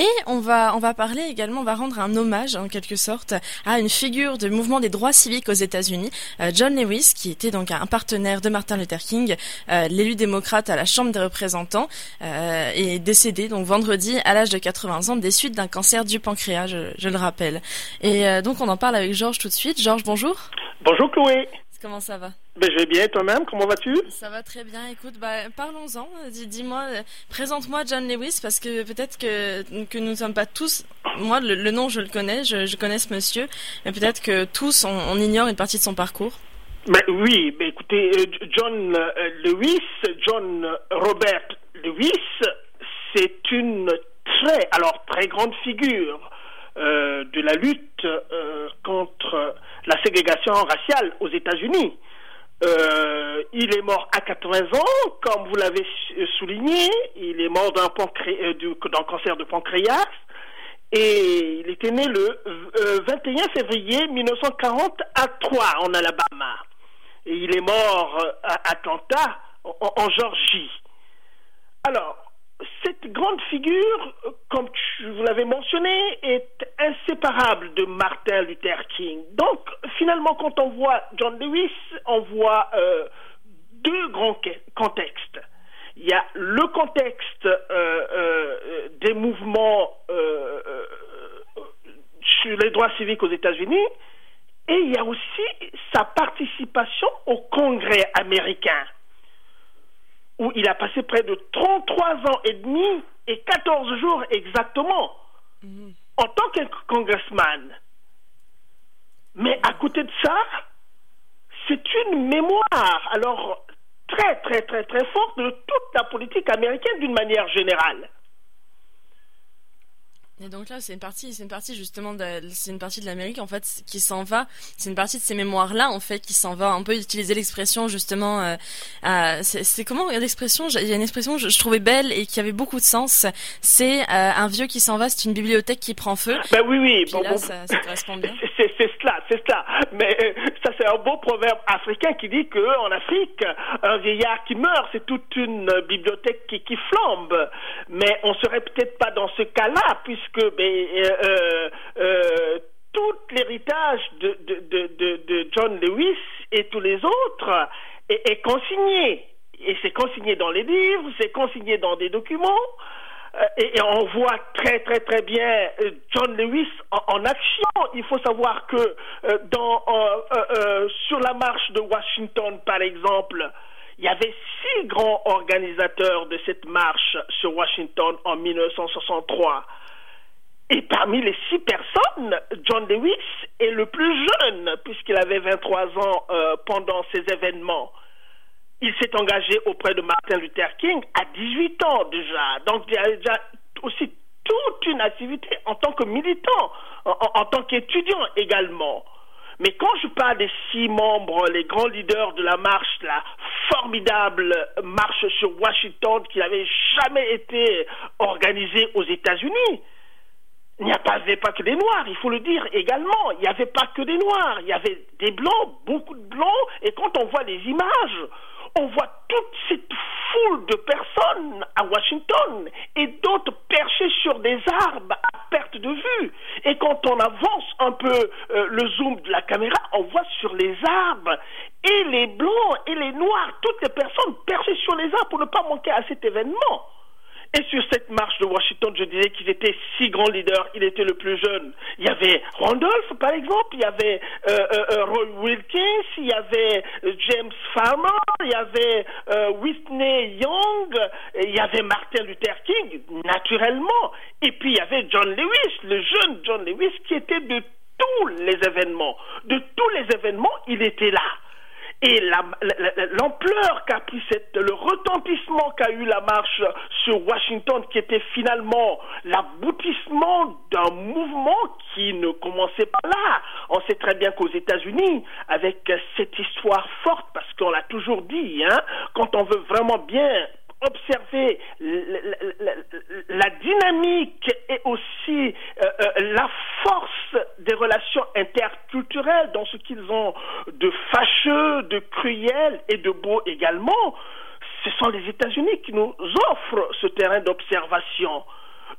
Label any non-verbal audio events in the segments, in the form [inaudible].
Et on va, on va parler également, on va rendre un hommage en quelque sorte à une figure du mouvement des droits civiques aux États-Unis, euh, John Lewis, qui était donc un partenaire de Martin Luther King, euh, l'élu démocrate à la Chambre des représentants, euh, est décédé donc vendredi à l'âge de 80 ans des suites d'un cancer du pancréas, je, je le rappelle. Et euh, donc on en parle avec Georges tout de suite. Georges, bonjour. Bonjour Chloé. Comment ça va? Ben, Je vais bien, toi-même, comment vas-tu? Ça va très bien, écoute, bah, parlons-en, dis-moi, présente-moi John Lewis, parce que peut-être que, que nous ne sommes pas tous, moi le, le nom je le connais, je, je, connais ce monsieur, mais peut-être que tous on, on, ignore une partie de son parcours. Ben, oui, ben, écoutez, John Lewis, John Robert Lewis, c'est une très, alors très grande figure euh, de la lutte euh, contre la ségrégation raciale aux États-Unis. Euh, il est mort à 80 ans, comme vous l'avez souligné. Il est mort d'un cancer de pancréas. Et il était né le 21 février 1940 à Troy, en Alabama. Et il est mort à Atlanta, en, en Georgie. Alors, cette grande figure, comme vous l'avez mentionné, est inséparable de Martin Luther King. Donc, finalement, quand on voit John Lewis, on voit euh, deux grands contextes. Il y a le contexte euh, euh, des mouvements sur les droits civiques aux États-Unis, et il y a aussi sa participation au Congrès américain où il a passé près de 33 ans et demi et 14 jours exactement mmh. en tant que congressman. Mais à côté de ça, c'est une mémoire, alors très très très très forte de toute la politique américaine d'une manière générale. Et donc là, c'est une partie, c'est une partie justement, c'est une partie de l'Amérique en fait qui s'en va. C'est une partie de ces mémoires-là en fait qui s'en va. On peut utiliser l'expression justement. Euh, euh, c'est comment l'expression Il y a une expression que je, je, trouvais belle et qui avait beaucoup de sens. C'est euh, un vieux qui s'en va. C'est une bibliothèque qui prend feu. Ben oui, oui. Puis là, ça, ça, correspond bien. [laughs] C'est cela, c'est cela. Mais euh, ça, c'est un beau proverbe africain qui dit que en Afrique, un vieillard qui meurt, c'est toute une bibliothèque qui, qui flambe. Mais on serait peut-être pas dans ce cas-là puisque que ben, euh, euh, tout l'héritage de, John Lewis et tous les autres est, consigné. Et c'est consigné dans les livres, c'est consigné dans des documents. Euh, et, on voit très très très bien John Lewis en, action. Il faut savoir que euh, euh, sur la marche de Washington, par exemple, il y avait six grands organisateurs de cette marche sur Washington en 1963. Et parmi les six personnes, John Lewis est le plus jeune, puisqu'il avait 23 ans euh, pendant ces événements. Il s'est engagé auprès de Martin Luther King à 18 ans déjà. Donc il y a déjà aussi toute une activité en tant que militant, en, en tant qu'étudiant également. Mais quand je parle des six membres, les grands leaders de la marche, la formidable marche sur Washington qui n'avait jamais été organisée aux États-Unis, il n'y avait pas que des noirs, il faut le dire également. Il n'y avait pas que des noirs, il y avait des blancs, beaucoup de blancs. Et quand on voit les images, on voit toute cette foule de personnes à Washington et d'autres perchés sur des arbres à perte de vue. Et quand on avance un peu euh, le zoom de la caméra, on voit sur les arbres et les blancs et les noirs, toutes les personnes perchées sur les arbres pour ne pas manquer à cet événement. Et sur cette marche de Washington, je disais qu'ils étaient six grands leaders. Il était le plus jeune. Il y avait Randolph, par exemple. Il y avait euh, euh, Roy Wilkins. Il y avait euh, James Farmer. Il y avait euh, Whitney Young. Il y avait Martin Luther King, naturellement. Et puis il y avait John Lewis, le jeune John Lewis, qui était de tous les événements. De tous les événements, il était là. Et l'ampleur qu'a pris cette, le retentissement qu'a eu la marche sur Washington, qui était finalement l'aboutissement d'un mouvement qui ne commençait pas là. On sait très bien qu'aux États-Unis, avec cette histoire forte, parce qu'on l'a toujours dit, hein, quand on veut vraiment bien observer la, dynamique et aussi euh, euh, la force des relations interculturelles dans ce qu'ils ont de fâcheux, de cruel et de beau également, ce sont les États-Unis qui nous offrent ce terrain d'observation.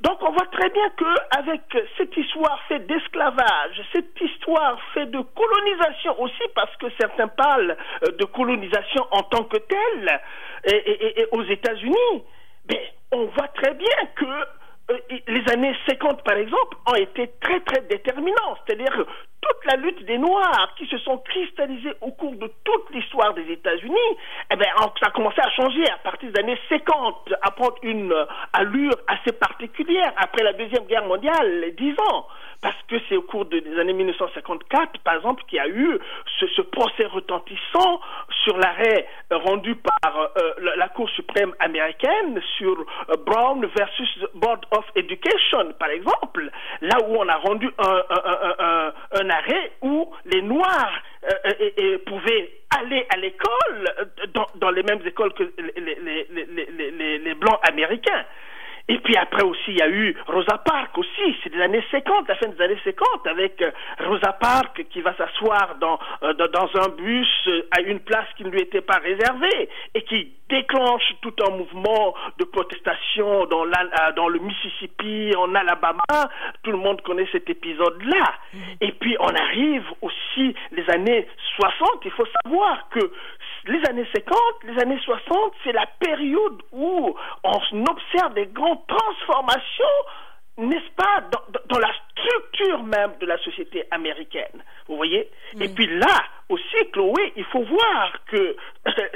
Donc on voit très bien que avec cette histoire faite d'esclavage, cette histoire faite de colonisation aussi, parce que certains parlent euh, de colonisation en tant que telle, et, aux États-Unis, ben, on voit très bien que euh, les années 50, par exemple, ont été très très déterminantes. C'est-à-dire toute la lutte des Noirs qui se sont cristallisées au cours de toute l'histoire des États-Unis, eh bien, ça a commencé à changer à partir des années 50, à prendre une allure assez particulière après la Deuxième Guerre mondiale, dix ans. Parce que c'est au cours des années 1954, par exemple, qu'il y a eu ce, procès retentissant sur l'arrêt rendu par euh, la, Cour suprême américaine sur euh, Brown versus Board of Education, par exemple, là où on a rendu un, où les Noirs euh, pouvaient aller à l'école dans, les mêmes écoles que les Blancs américains. Et puis après aussi, il y a eu Rosa Parks aussi, c'est des années 50, la fin des années 50, avec euh, Rosa Parks qui va s'asseoir dans, euh, dans un bus euh, à une place qui ne lui était pas réservée et qui déclenche tout un mouvement de protestation dans, dans le Mississippi, en Alabama. Tout le monde connaît cet épisode-là. Et puis on arrive aussi les années 60. Il faut savoir que les années 50, les années 60, c'est la période où on observe des grandes transformations n'est-ce pas, dans, la structure même de la société américaine. Vous voyez? Et puis là aussi, Chloé, il faut voir que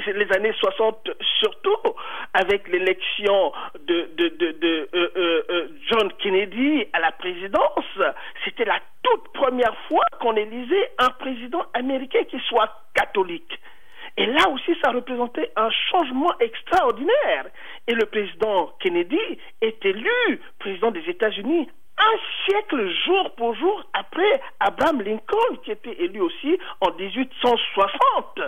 les années 60, surtout avec l'élection de, de, euh, euh, euh, John Kennedy à la présidence, c'était la toute première fois qu'on élisait un président américain qui soit catholique. Et là aussi, ça représentait un changement extraordinaire. Et le président Kennedy est élu président des États-Unis un siècle jour pour jour après Abraham Lincoln, qui était élu aussi en 1860.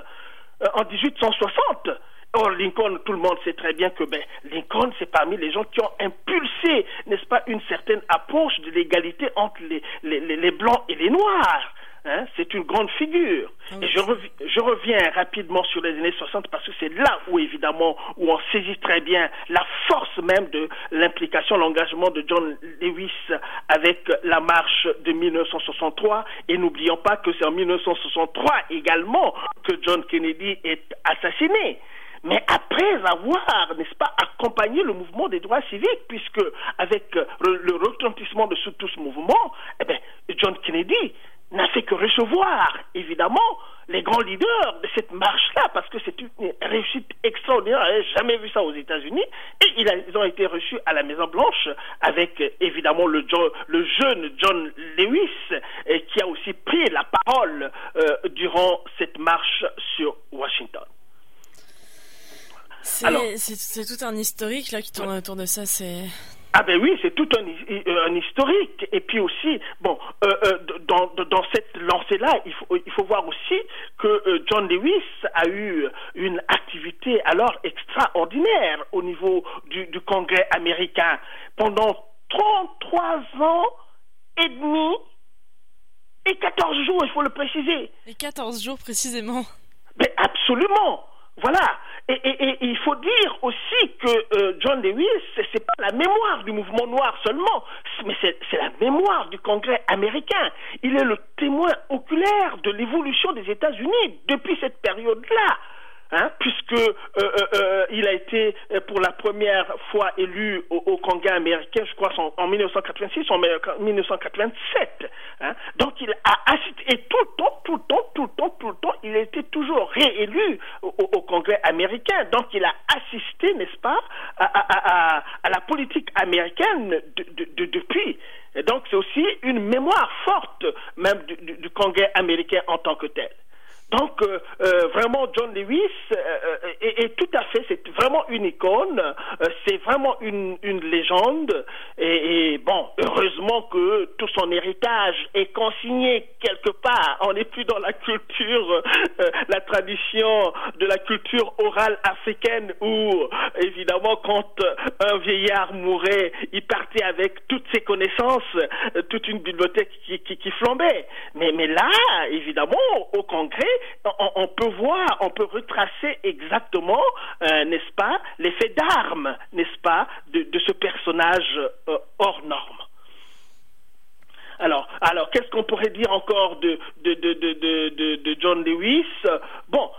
Euh, en 1860. Or, Lincoln, tout le monde sait très bien que ben, Lincoln, c'est parmi les gens qui ont impulsé, n'est-ce pas, une certaine approche de l'égalité entre les, les, les Blancs et les Noirs. Hein, c'est une grande figure. Et je, je, reviens rapidement sur les années 60 parce que c'est là où, évidemment, où on saisit très bien la force même de l'implication, l'engagement de John Lewis avec la marche de 1963. Et n'oublions pas que c'est en 1963 également que John Kennedy est assassiné mais après avoir, n'est-ce pas, accompagné le mouvement des droits civiques, puisque avec le retentissement de tout ce mouvement, eh bien, John Kennedy n'a fait que recevoir, évidemment, les grands leaders de cette marche-là, parce que c'est une réussite extraordinaire. On n'a jamais vu ça aux États-Unis. Et ils ont été reçus à la Maison-Blanche avec, évidemment, le, le, jeune John Lewis, qui a aussi pris la parole euh, durant cette marche sur Washington. C'est tout un historique là qui tourne autour de ça. C'est ah ben oui, c'est tout un, un, historique. Et puis aussi, bon, euh, euh, dans, dans cette lancée-là, il faut, il faut voir aussi que euh, John Lewis a eu une activité alors extraordinaire au niveau du, du Congrès américain. Pendant 33 ans et demi et 14 jours, il faut le préciser. Et 14 jours précisément. Mais absolument. Voilà. Et, il faut dire aussi que euh, John Lewis, c'est pas la mémoire du mouvement noir seulement, mais c'est la mémoire du Congrès américain. Il est le témoin oculaire de l'évolution des États-Unis depuis cette période-là. Hein, puisque euh, euh, euh, il a été pour la première fois élu au, Congrès américain, je crois, en, 1986 ou en 1987. Hein. Donc il a assisté, et tout le temps, tout le temps, tout le temps, tout le temps, il a été toujours réélu au, Congrès américain. Donc il a assisté, n'est-ce pas, à, la politique américaine de, depuis. Et donc c'est aussi une mémoire forte même du Congrès américain en tant que tel. Donc, euh, euh, vraiment, John Lewis euh, est, tout à fait, c'est vraiment une icône, c'est vraiment une, une légende. Et, bon, heureusement que tout son héritage est consigné quelque part. On n'est plus dans la culture, la tradition de la culture orale africaine où, évidemment, quand un vieillard mourait, il partait avec toutes ses connaissances, toute une bibliothèque qui, qui, qui flambait. Mais, mais là, évidemment, au Congrès, on, peut voir, on peut retracer exactement, euh, n'est-ce pas, l'effet d'armes, n'est-ce pas, de, ce personnage euh, hors norme. Alors, alors qu'est-ce qu'on pourrait dire encore de, de John Lewis? Bon,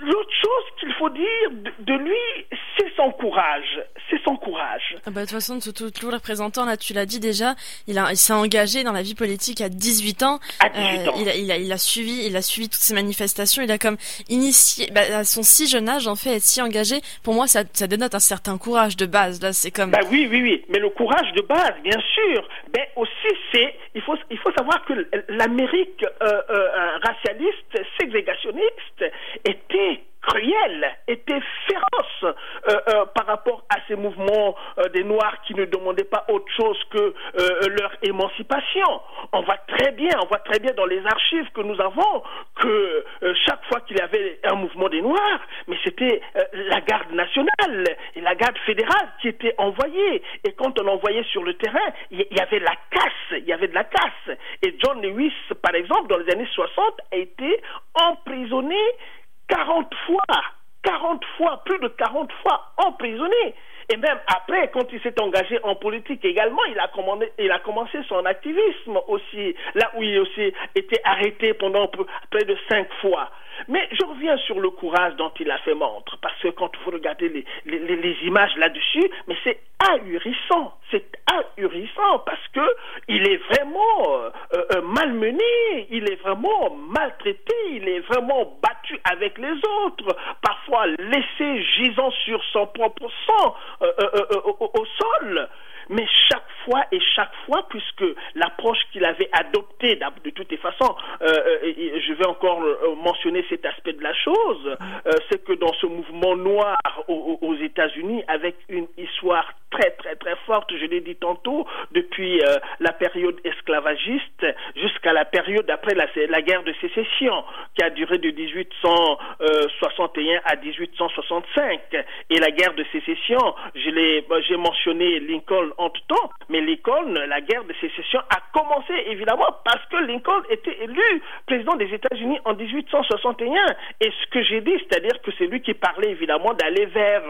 l'autre chose qu'il faut dire de, lui, c'est son courage. C'est son courage. Ah bah, de toute façon, tout, le représentant, là, tu l'as dit déjà, il, a, il s'est engagé dans la vie politique à 18 ans. À 18 ans. Euh, il, a, il, a, il, a, suivi, il a suivi toutes ces manifestations. Il a comme initié, bah, à son si jeune âge, en fait, être si engagé. Pour moi, ça, ça dénote un certain courage de base. Là, c'est comme. Bah oui, oui, oui. Mais le courage de base, bien sûr. Mais aussi, c'est, il faut, il faut savoir que l'Amérique euh, euh, racialiste, ségrégationniste, était cruel, était féroce euh, euh, par rapport à ces mouvements euh, des Noirs qui ne demandaient pas autre chose que leur émancipation. On voit très bien, on voit très bien dans les archives que nous avons que chaque fois qu'il y avait un mouvement des Noirs, mais c'était la garde nationale et la garde fédérale qui était envoyée. Et quand on envoyait sur le terrain, il y, avait la casse, il y avait de la casse. Et John Lewis, par exemple, dans les années 60, a été emprisonné 40 fois, 40 fois, plus de 40 fois emprisonné. Et même après, quand il s'est engagé en politique également, il a, commandé, il a commencé son activisme aussi, là où il a aussi été arrêté pendant près de cinq fois. Mais je reviens sur le courage dont il a fait montre, parce que quand vous regardez les, les, images là-dessus, mais c'est ahurissant, c'est ahurissant, parce que il est vraiment euh, euh, malmené, il est vraiment maltraité, il est vraiment battu avec les autres, parfois laissé gisant sur son propre sang euh, au sol. Mais chaque fois et chaque fois, puisque l'approche qu'il avait adoptée, de toutes les façons, euh, euh, je vais encore euh, mentionner cet aspect de la chose, c'est que dans ce mouvement noir aux, États-Unis, avec une histoire très très très forte, je l'ai dit tantôt, depuis la période esclavagiste jusqu'à la période après la, guerre de sécession, qui a duré de 1861 à 1865, et la guerre de sécession, j'ai mentionné Lincoln temps, mais Lincoln, la guerre de sécession a commencé évidemment parce que Lincoln était élu président des États-Unis en 1861. Et ce que j'ai dit, c'est-à-dire que c'est lui qui parlait évidemment d'aller vers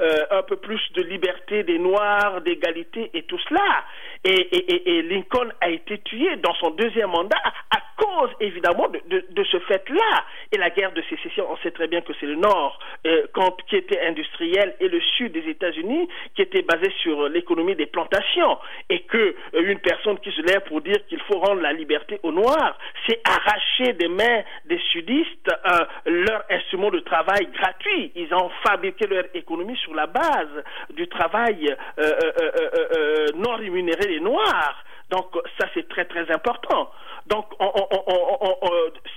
euh, un peu plus de liberté des Noirs, d'égalité et tout cela. Et, Lincoln a été tué dans son deuxième mandat à cause évidemment de, ce fait-là. Et la guerre de sécession, on sait très bien que c'est le Nord euh, qui était industriel et le Sud des États-Unis qui était basé sur l'économie des plantations. Et que euh, une personne qui se lève pour dire qu'il faut rendre la liberté aux Noirs, c'est arracher des mains des sudistes euh, leur instrument de travail gratuit. Ils ont fabriqué leur économie sur la base du travail non rémunéré des Noirs. Donc ça c'est très très important. Donc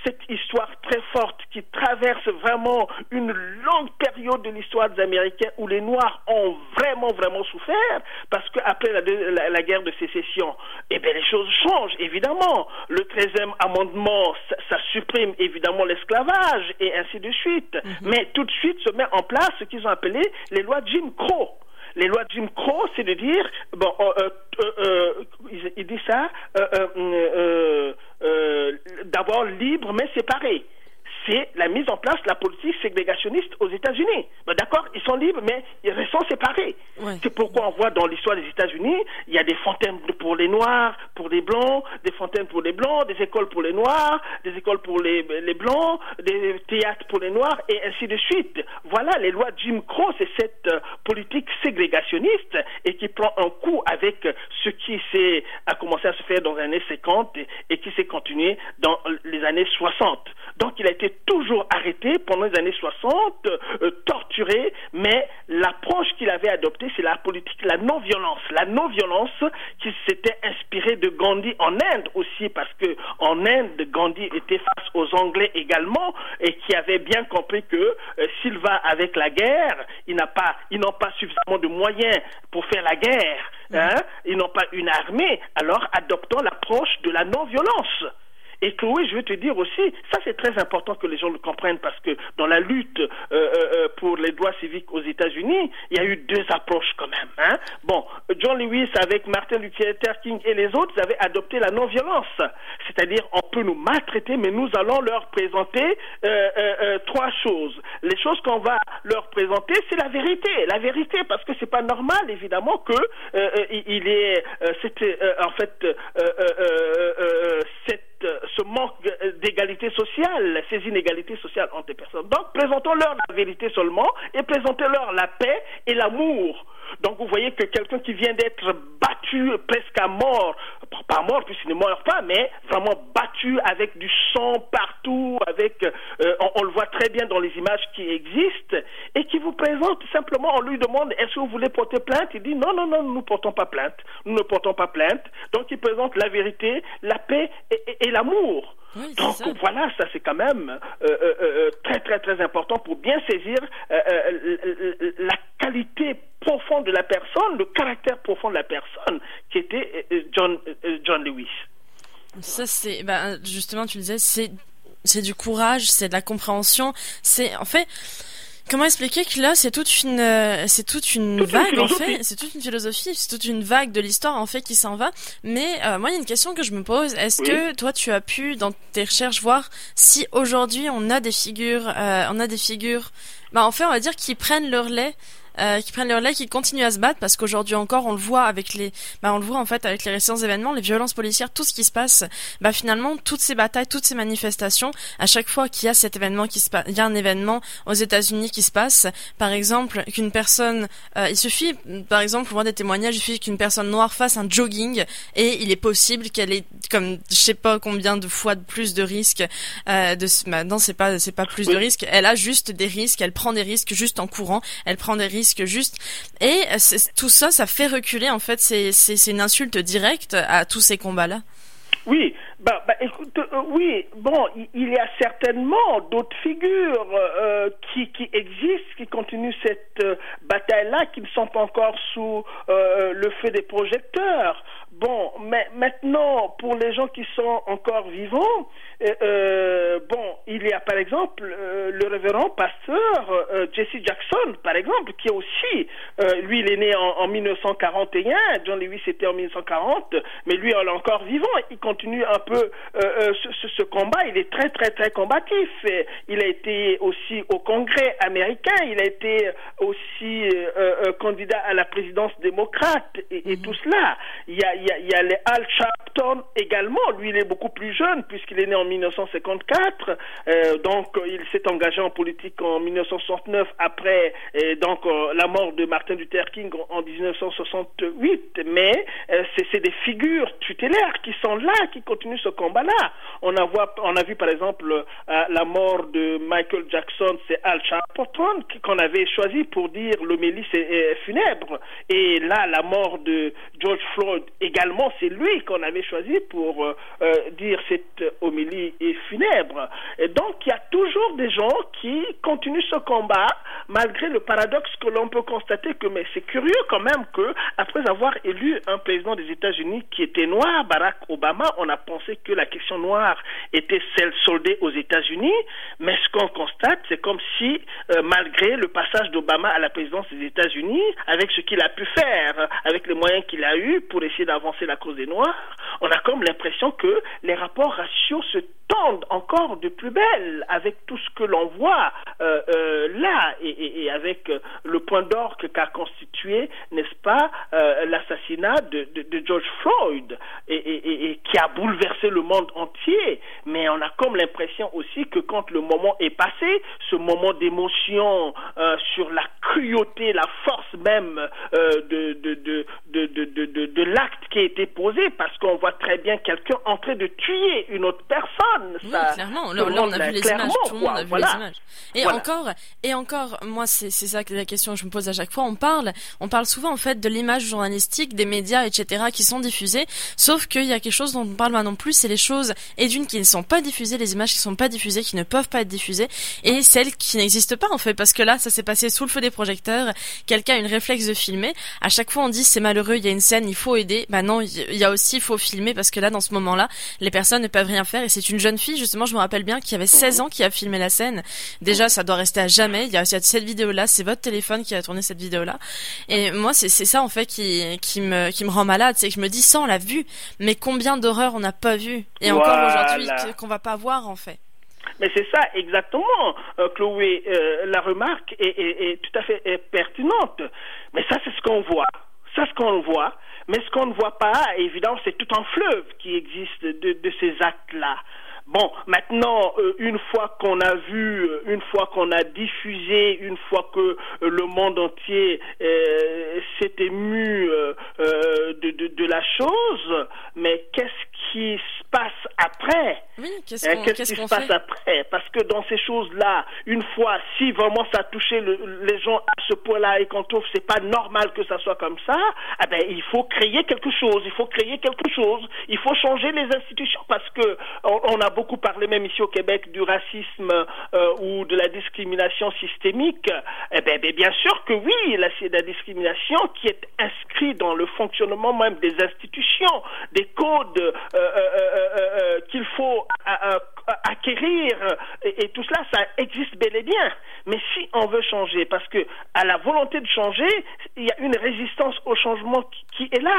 cette histoire très forte qui traverse vraiment une longue période de l'histoire des Américains où les Noirs ont vraiment vraiment souffert parce qu'après la, la, guerre de sécession, eh bien les choses changent évidemment. Le 13e amendement, ça, supprime évidemment l'esclavage et ainsi de suite. Mm-hmm. Mais tout de suite se met en place ce qu'ils ont appelé les lois Jim Crow les lois Jim Crow, c'est de dire, bon, euh, euh, euh il, dit ça, euh, d'abord libre mais séparé c'est la mise en place de la politique ségrégationniste aux États-Unis. Ben, d'accord, ils sont libres, mais ils restent séparés. C'est pourquoi on voit dans l'histoire des États-Unis, il y a des fontaines pour les Noirs, pour les Blancs, des fontaines pour les Blancs, des écoles pour les Noirs, des écoles pour les, les Blancs, des théâtres pour les Noirs, et ainsi de suite. Voilà, les lois Jim Crow, c'est cette euh, politique ségrégationniste et qui prend un coup avec ce qui s'est, a commencé à se faire dans les années 50 et, et qui s'est continué dans les années 60. Donc il a été toujours arrêté pendant les années 60, euh, torturé, mais l'approche qu'il avait adoptée, c'est la politique, la non-violence. La non-violence qui s'était inspirée de Gandhi en Inde aussi, parce que en Inde, Gandhi était face aux Anglais également, et qui avait bien compris que euh, s'il va avec la guerre, ils n'ont pas, ils n'ont pas suffisamment de moyens pour faire la guerre. Hein? Ils n'ont pas une armée, alors adoptons l'approche de la non-violence. Et Chloé, je veux te dire aussi, ça c'est très important que les gens le comprennent parce que dans la lutte euh, euh, euh, pour les droits civiques aux États-Unis, il y a eu deux approches quand même. Hein. Bon, John Lewis avec Martin Luther King et les autres avaient adopté la non-violence, c'est-à-dire on peut nous maltraiter, mais nous allons leur présenter trois choses. Les choses qu'on va leur présenter, c'est la vérité, la vérité, parce que c'est pas normal évidemment que il est, c'était en fait cette ce manque d'égalité sociale, ces inégalités sociales entre les personnes. Donc, présentons-leur la vérité seulement et présentons-leur la paix et l'amour. Donc vous voyez que quelqu'un qui vient d'être battu presque à mort, pas mort puisqu'il ne meurt pas, mais vraiment battu avec du sang partout, avec, euh, on, le voit très bien dans les images qui existent, et qui vous présente simplement, on lui demande est-ce que vous voulez porter plainte? Il dit non, non, non, nous ne portons pas plainte, nous ne portons pas plainte. Donc il présente la vérité, la paix et, l'amour. Donc voilà, ça c'est quand même euh, euh, très très très important pour bien saisir la qualité profonde de la personne, le caractère profond de la personne qui était euh, John, euh, John Lewis. Ça c'est, bah, justement tu le disais, c'est c'est du courage, c'est de la compréhension, c'est en fait Comment expliquer que là c'est toute une euh, c'est toute une vague en fait, c'est toute une philosophie, c'est toute une vague de l'histoire en fait qui s'en va. Mais moi il y a une question que je me pose, est-ce que toi tu as pu dans tes recherches voir si aujourd'hui on a des figures on a des figures bah en fait on va dire qui prennent leur lait euh, qui prennent leur lait, qui continuent à se battre parce qu'aujourd'hui encore on le voit avec les, bah on le voit en fait avec les récents événements, les violences policières, tout ce qui se passe, bah finalement toutes ces batailles, toutes ces manifestations, à chaque fois qu'il y a cet événement qui se passe, il y a un événement aux États-Unis qui se passe, par exemple qu'une personne, euh, il suffit, par exemple pour voir des témoignages, il suffit qu'une personne noire fasse un jogging et il est possible qu'elle ait comme je sais pas combien de fois de plus de risques euh, de bah, non c'est pas c'est pas plus de risques, elle a juste des risques, elle prend des risques juste en courant, elle prend des risques risque juste. Et tout ça, ça fait reculer, en fait, c'est une insulte directe à tous ces combats-là. Oui, bah, bah euh, oui, bon, il, y a certainement d'autres figures euh, qui, qui existent, qui continuent cette euh, bataille-là, qui ne sont pas encore sous le feu des projecteurs. Bon, mais maintenant, pour les gens qui sont encore vivants, euh, bon, il y a par exemple euh, le révérend pasteur euh, Jesse Jackson, par exemple, qui est aussi, lui, il est né en, 1941, John Lewis était en 1940, mais lui, il est encore vivant, il continue un peu ce, ce, combat, il est très, très, très combatif. il a été aussi au Congrès américain, il a été aussi candidat à la présidence démocrate et, et mhm. tout cela. Il y a, il y a, il y a les Al Sharpton également, lui, il est beaucoup plus jeune puisqu'il est né en 1954. Euh, donc, il s'est engagé en politique en 1969 après euh, donc euh, la mort de Martin Luther King en 1968. Mais c'est des figures tutélaires qui sont là, qui continuent ce combat-là. On a, on a vu par exemple la mort de Michael Jackson, c'est Al Sharpton qu'on avait choisi pour dire l'homélie funèbre. Et là, la mort de George Floyd également, c'est lui qu'on avait choisi pour dire cette homélie et funèbre. Et donc, il y a toujours des gens qui continuent ce combat, malgré le paradoxe que l'on peut constater que, mais c'est curieux quand même que, après avoir élu un président des États-Unis qui était noir, Barack Obama, on a pensé que la question noire était celle soldée aux États-Unis, mais ce qu'on constate, c'est comme si, euh, malgré le passage d'Obama à la présidence des États-Unis, avec ce qu'il a pu faire, avec les moyens qu'il a eu pour essayer d'avancer la cause des Noirs, on a comme l'impression que les rapports raciaux se tendent encore de plus belle avec tout ce que l'on voit euh, euh, là et, avec euh, le point d'orgue qu'a constitué, pas, l'assassinat de, George Floyd et, qui a bouleversé le monde entier. Mais on a comme l'impression aussi que quand le moment est passé, ce moment d'émotion sur la cruauté, la force même de, de, de l'acte qui a été posé, parce qu'on voit très bien quelqu'un en train de tuer une autre personne oui, clairement. Là, on a vu les images. Tout le monde a vu les images. Et encore, et encore, moi, c'est ça la question que je me pose à chaque fois. On parle, on parle souvent en fait de l'image journalistique, des médias, etc., qui sont diffusés. Sauf qu'il y a quelque chose dont on parle non plus, c'est les choses et d'une qui ne sont pas diffusées, les images qui ne sont pas diffusées, qui ne peuvent pas être diffusées, et celles qui n'existent pas en fait, parce que là, ça s'est passé sous le feu des projecteurs. Quelqu'un a une réflexe de filmer. À chaque fois, on dit c'est malheureux, il y a une scène, il faut aider. Bah non, il y a aussi, il faut filmer parce que là, dans ce moment-là, les personnes ne peuvent rien faire et c'est une jeune fille, justement, je me rappelle bien, qui avait 16 ans qui a filmé la scène. Déjà, ça doit rester à jamais. Il y a, cette vidéo-là, c'est votre téléphone qui a tourné cette vidéo-là. Et moi, c'est ça, en fait, qui, qui me, qui me rend malade. C'est que je me dis, ça, on l'a vu. Mais combien d'horreurs on n'a pas vu? Et encore aujourd'hui, qu'on va pas voir, en fait. Mais c'est ça exactement, euh, Chloé. Euh, la remarque est, tout à fait pertinente. Mais ça, c'est ce qu'on voit. Ça, ce qu'on voit. Mais ce qu'on ne voit pas, évidemment, c'est tout un fleuve qui existe de, de ces actes-là. Bon, maintenant, euh, une fois qu'on a vu, une fois qu'on a diffusé, une fois que le monde entier s'est ému de, de, de, la chose, mais qu'est-ce qui se passe après? Oui, qu'est-ce hein, qui se passe après? Parce que dans ces choses-là, une fois, si vraiment ça a touché les gens à ce point-là et qu'on trouve c'est pas normal que ça soit comme ça, eh ben il faut créer quelque chose, il faut créer quelque chose, il faut changer les institutions parce que on, a beaucoup parlé même ici au Québec du racisme euh, ou de la discrimination systémique. Eh ben, ben bien sûr que oui, la, la discrimination qui est inscrite dans le fonctionnement même des institutions, des codes euh, euh, qu'il faut acquérir et, tout cela, ça existe bel et bien. Mais si on veut changer, parce que la volonté de changer, il y a une résistance au changement qui, est là.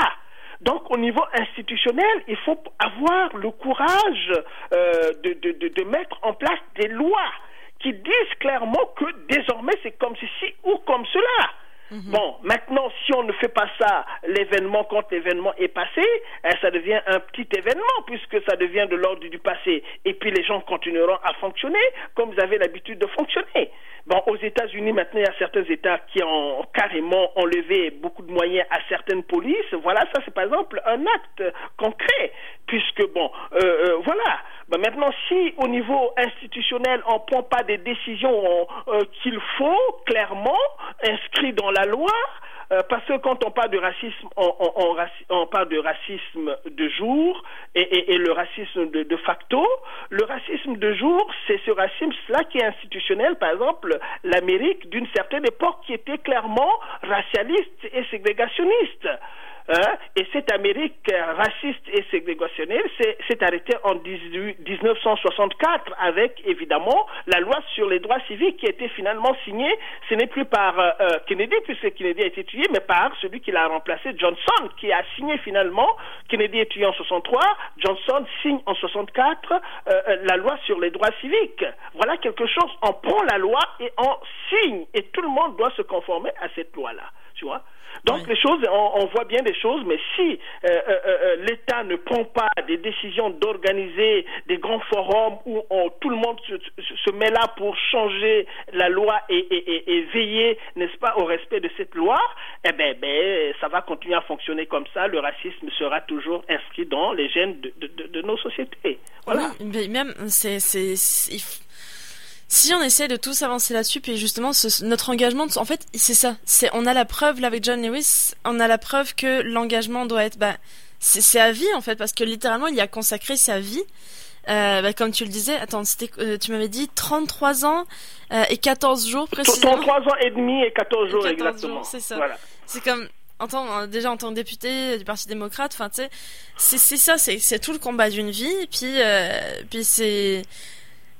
Donc, au niveau institutionnel, il faut avoir le courage de, de, de, mettre en place des lois qui disent clairement que désormais c'est comme ceci ou comme cela. Mhm. Bon, maintenant, si on ne fait pas ça, l'événement, quand l'événement est passé, eh, ça devient un petit événement puisque ça devient de l'ordre du passé. Et puis les gens continueront à fonctionner comme vous avez l'habitude de fonctionner. Bon, aux États-Unis, maintenant, il y a certains États qui ont carrément enlevé beaucoup de moyens à certaines polices. Voilà, ça, c'est par exemple un acte concret, puisque, bon, euh, euh, voilà. Ben maintenant, si au niveau institutionnel, on ne prend pas des décisions euh, qu'il faut, clairement, inscrites dans la loi, euh, parce que quand on parle de racisme, on, parle de racisme de jour et, le racisme de, facto. Le racisme de jour, c'est ce racisme-là qui est institutionnel. Par exemple, l'Amérique d'une certaine époque qui était clairement racialiste et ségrégationniste. Hein? et cette Amérique raciste et ségrégationnelle s'est arrêtée en 1964 avec évidemment la loi sur les droits civiques qui a été finalement signée. Ce n'est plus par euh, euh, Kennedy puisque Kennedy a été tué, mais par celui qui l'a remplacé, Johnson, qui a signé finalement. Kennedy est tué en 63, Johnson signe en 64 euh, la loi sur les droits civiques. Voilà quelque chose. On prend la loi et on signe et tout le monde doit se conformer à cette loi-là. Tu vois donc les choses, on, voit bien des choses, mais si euh, euh, euh, l'État ne prend pas des décisions d'organiser des grands forums où tout le monde se, met là pour changer la loi et, veiller, n'est-ce pas, au respect de cette loi, eh ben, ben, ça va continuer à fonctionner comme ça. Le racisme sera toujours inscrit dans les gènes de, nos sociétés. Voilà. mais même, c'est, si on essaie de tous avancer là-dessus, puis justement notre engagement, en fait, c'est ça. C'est on a la preuve là avec John Lewis, on a la preuve que l'engagement doit être, bah, c'est à vie en fait, parce que littéralement il y a consacré sa vie. Euh, bah, comme tu le disais, attends, euh, tu m'avais dit 33 ans euh, et 14 jours précisément. 33 ans et demi et 14 jours exactement. C'est ça. C'est comme déjà en tant que député du Parti démocrate, enfin tu sais, c'est ça, c'est tout le combat d'une vie, puis puis c'est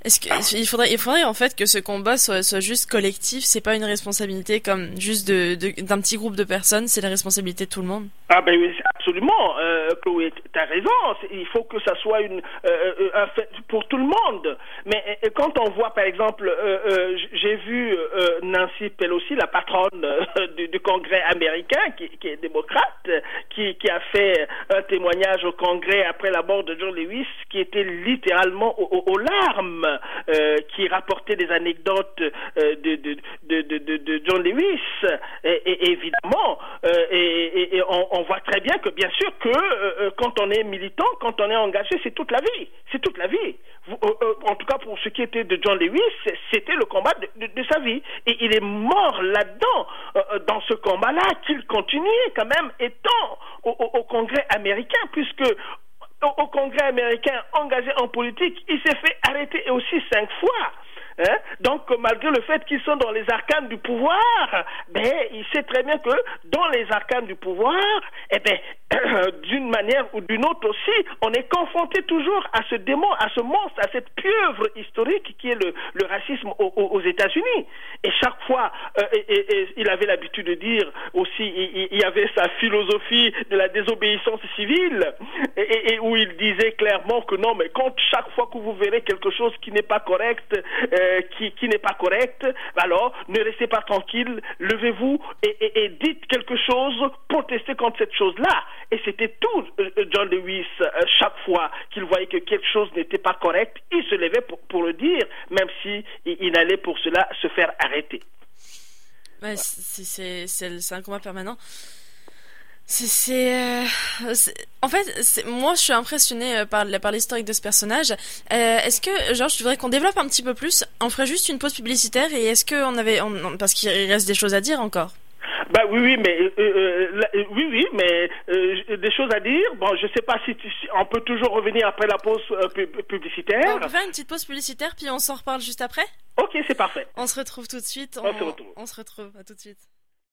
est-ce qu'il faudrait, il faudrait en fait que ce combat soit, juste collectif, c'est pas une responsabilité comme juste de, d'un petit groupe de personnes, c'est la responsabilité de tout le monde? Ah ben oui, absolument, euh, Chloé, t'as raison. Il faut que ça soit une euh, euh, un fait pour tout le monde. Mais quand on voit, par exemple, euh, j'ai vu Nancy Pelosi, la patronne du, Congrès américain, qui, qui est démocrate, qui, qui, a fait un témoignage au Congrès après la mort de John Lewis, qui était littéralement aux larmes. Euh, qui rapportait des anecdotes euh, de, de, de, de, John Lewis, et, évidemment, euh, et, on, voit très bien que bien sûr que quand on est militant, quand on est engagé, c'est toute la vie, c'est toute la vie. en tout cas pour ce qui était de John Lewis, c'était le combat de, sa vie, et il est mort là-dedans, dans ce combat-là, qu'il continuait quand même étant au, au Congrès américain, puisque au, Congrès américain engagé en politique, il s'est fait arrêter aussi cinq fois. Hein? Donc, malgré le fait qu'ils sont dans les arcanes du pouvoir, ben, il sait très bien que dans les arcanes du pouvoir, eh ben, [coughs] d'une manière ou d'une autre aussi, on est confronté toujours à ce démon, à ce monstre, à cette pieuvre historique qui est le, racisme aux, États-Unis. Et chaque fois, euh, et, il avait l'habitude de dire aussi, il, y avait sa philosophie de la désobéissance civile, et, où il disait clairement que non, mais quand chaque fois que vous verrez quelque chose qui n'est pas correct, euh, qui, qui n'est pas correct, alors ne restez pas tranquille, levez-vous et, dites quelque chose, protestez contre cette chose-là. Et c'était tout euh, John Lewis, chaque fois qu'il voyait que quelque chose n'était pas correct, il se levait pour, le dire, même si il, allait pour cela se faire arrêter. Ouais, c'est un combat permanent. C'est, euh, en fait, moi, je suis impressionné euh, par, par l'historique de ce personnage. Euh, est-ce que, Georges, tu voudrais qu'on développe un petit peu plus? On ferait juste une pause publicitaire et est-ce qu'on avait, parce qu'il reste des choses à dire encore. Bah oui, oui, mais euh, euh, euh, oui, oui, mais des choses à dire. Bon, je sais pas si, on peut toujours revenir après la pause publicitaire. On peut faire une petite pause publicitaire, puis on s'en reparle juste après? Ok, c'est parfait. On se retrouve tout de suite. On, on se retrouve. On se retrouve. À tout de suite.